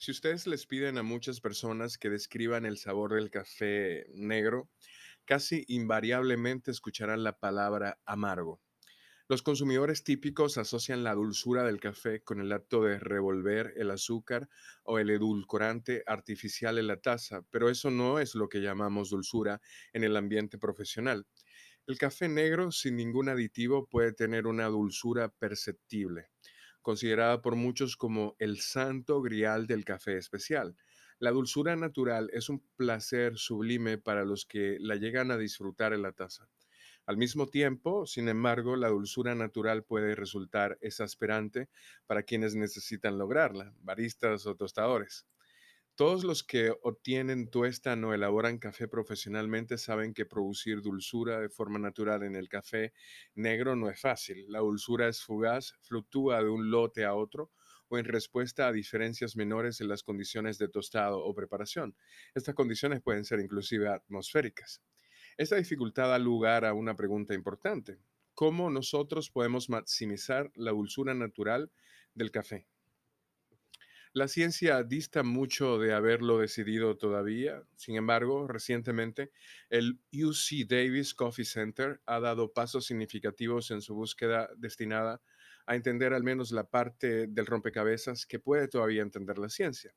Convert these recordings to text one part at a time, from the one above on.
Si ustedes les piden a muchas personas que describan el sabor del café negro, casi invariablemente escucharán la palabra amargo. Los consumidores típicos asocian la dulzura del café con el acto de revolver el azúcar o el edulcorante artificial en la taza, pero eso no es lo que llamamos dulzura en el ambiente profesional. El café negro sin ningún aditivo puede tener una dulzura perceptible considerada por muchos como el santo grial del café especial. La dulzura natural es un placer sublime para los que la llegan a disfrutar en la taza. Al mismo tiempo, sin embargo, la dulzura natural puede resultar exasperante para quienes necesitan lograrla, baristas o tostadores. Todos los que obtienen, tuestan o elaboran café profesionalmente saben que producir dulzura de forma natural en el café negro no es fácil. La dulzura es fugaz, fluctúa de un lote a otro o en respuesta a diferencias menores en las condiciones de tostado o preparación. Estas condiciones pueden ser inclusive atmosféricas. Esta dificultad da lugar a una pregunta importante. ¿Cómo nosotros podemos maximizar la dulzura natural del café? La ciencia dista mucho de haberlo decidido todavía. Sin embargo, recientemente el UC Davis Coffee Center ha dado pasos significativos en su búsqueda destinada a entender al menos la parte del rompecabezas que puede todavía entender la ciencia.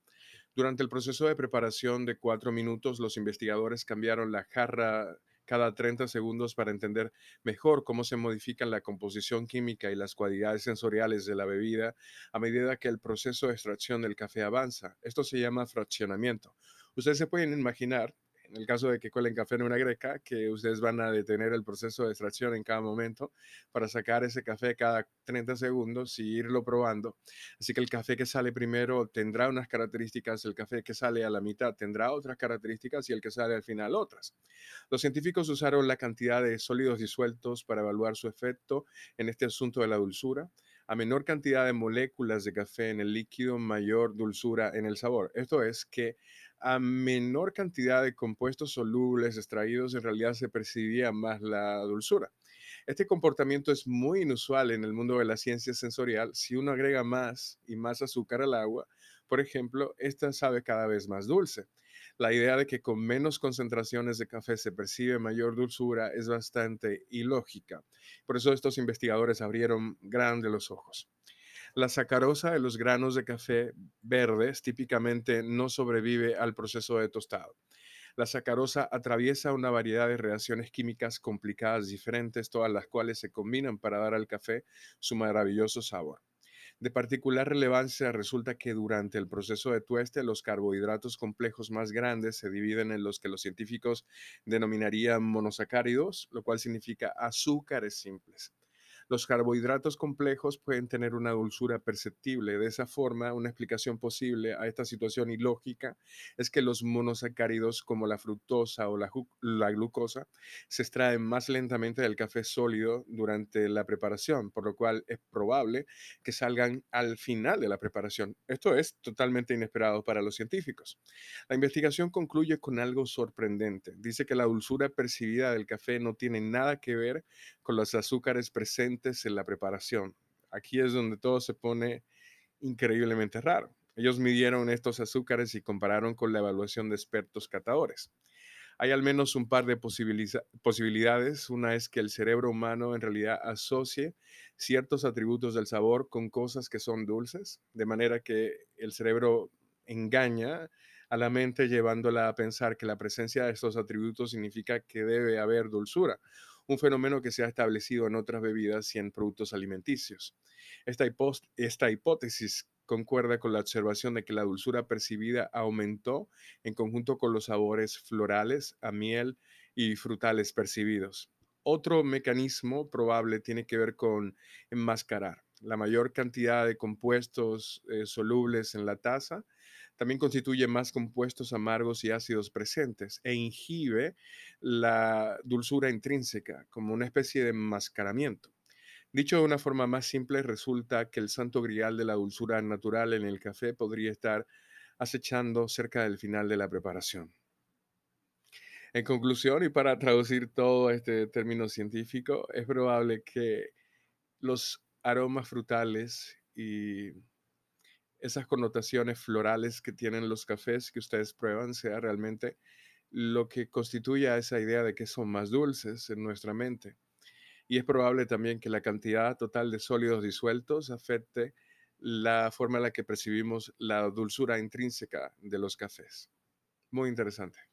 Durante el proceso de preparación de cuatro minutos, los investigadores cambiaron la jarra cada 30 segundos para entender mejor cómo se modifican la composición química y las cualidades sensoriales de la bebida a medida que el proceso de extracción del café avanza. Esto se llama fraccionamiento. Ustedes se pueden imaginar en el caso de que cuelen café en una greca, que ustedes van a detener el proceso de extracción en cada momento para sacar ese café cada 30 segundos y irlo probando. Así que el café que sale primero tendrá unas características, el café que sale a la mitad tendrá otras características y el que sale al final otras. Los científicos usaron la cantidad de sólidos disueltos para evaluar su efecto en este asunto de la dulzura a menor cantidad de moléculas de café en el líquido, mayor dulzura en el sabor. Esto es que a menor cantidad de compuestos solubles extraídos, en realidad se percibía más la dulzura. Este comportamiento es muy inusual en el mundo de la ciencia sensorial. Si uno agrega más y más azúcar al agua, por ejemplo, esta sabe cada vez más dulce. La idea de que con menos concentraciones de café se percibe mayor dulzura es bastante ilógica. Por eso estos investigadores abrieron grande los ojos. La sacarosa de los granos de café verdes típicamente no sobrevive al proceso de tostado. La sacarosa atraviesa una variedad de reacciones químicas complicadas diferentes, todas las cuales se combinan para dar al café su maravilloso sabor. De particular relevancia resulta que durante el proceso de tueste los carbohidratos complejos más grandes se dividen en los que los científicos denominarían monosacáridos, lo cual significa azúcares simples. Los carbohidratos complejos pueden tener una dulzura perceptible. De esa forma, una explicación posible a esta situación ilógica es que los monosacáridos como la fructosa o la, glucosa se extraen más lentamente del café sólido durante la preparación, por lo cual es probable que salgan al final de la preparación. Esto es totalmente inesperado para los científicos. La investigación concluye con algo sorprendente. Dice que la dulzura percibida del café no tiene nada que ver con los azúcares presentes en la preparación. Aquí es donde todo se pone increíblemente raro. Ellos midieron estos azúcares y compararon con la evaluación de expertos catadores. Hay al menos un par de posibilidades. Una es que el cerebro humano en realidad asocie ciertos atributos del sabor con cosas que son dulces, de manera que el cerebro engaña a la mente llevándola a pensar que la presencia de estos atributos significa que debe haber dulzura un fenómeno que se ha establecido en otras bebidas y en productos alimenticios. Esta, hipótesis concuerda con la observación de que la dulzura percibida aumentó en conjunto con los sabores florales, a miel y frutales percibidos. Otro mecanismo probable tiene que ver con enmascarar la mayor cantidad de compuestos eh, solubles en la taza también constituye más compuestos amargos y ácidos presentes e inhibe la dulzura intrínseca como una especie de enmascaramiento. Dicho de una forma más simple, resulta que el santo grial de la dulzura natural en el café podría estar acechando cerca del final de la preparación. En conclusión, y para traducir todo este término científico, es probable que los aromas frutales y esas connotaciones florales que tienen los cafés que ustedes prueban sea realmente lo que constituye a esa idea de que son más dulces en nuestra mente. Y es probable también que la cantidad total de sólidos disueltos afecte la forma en la que percibimos la dulzura intrínseca de los cafés. Muy interesante.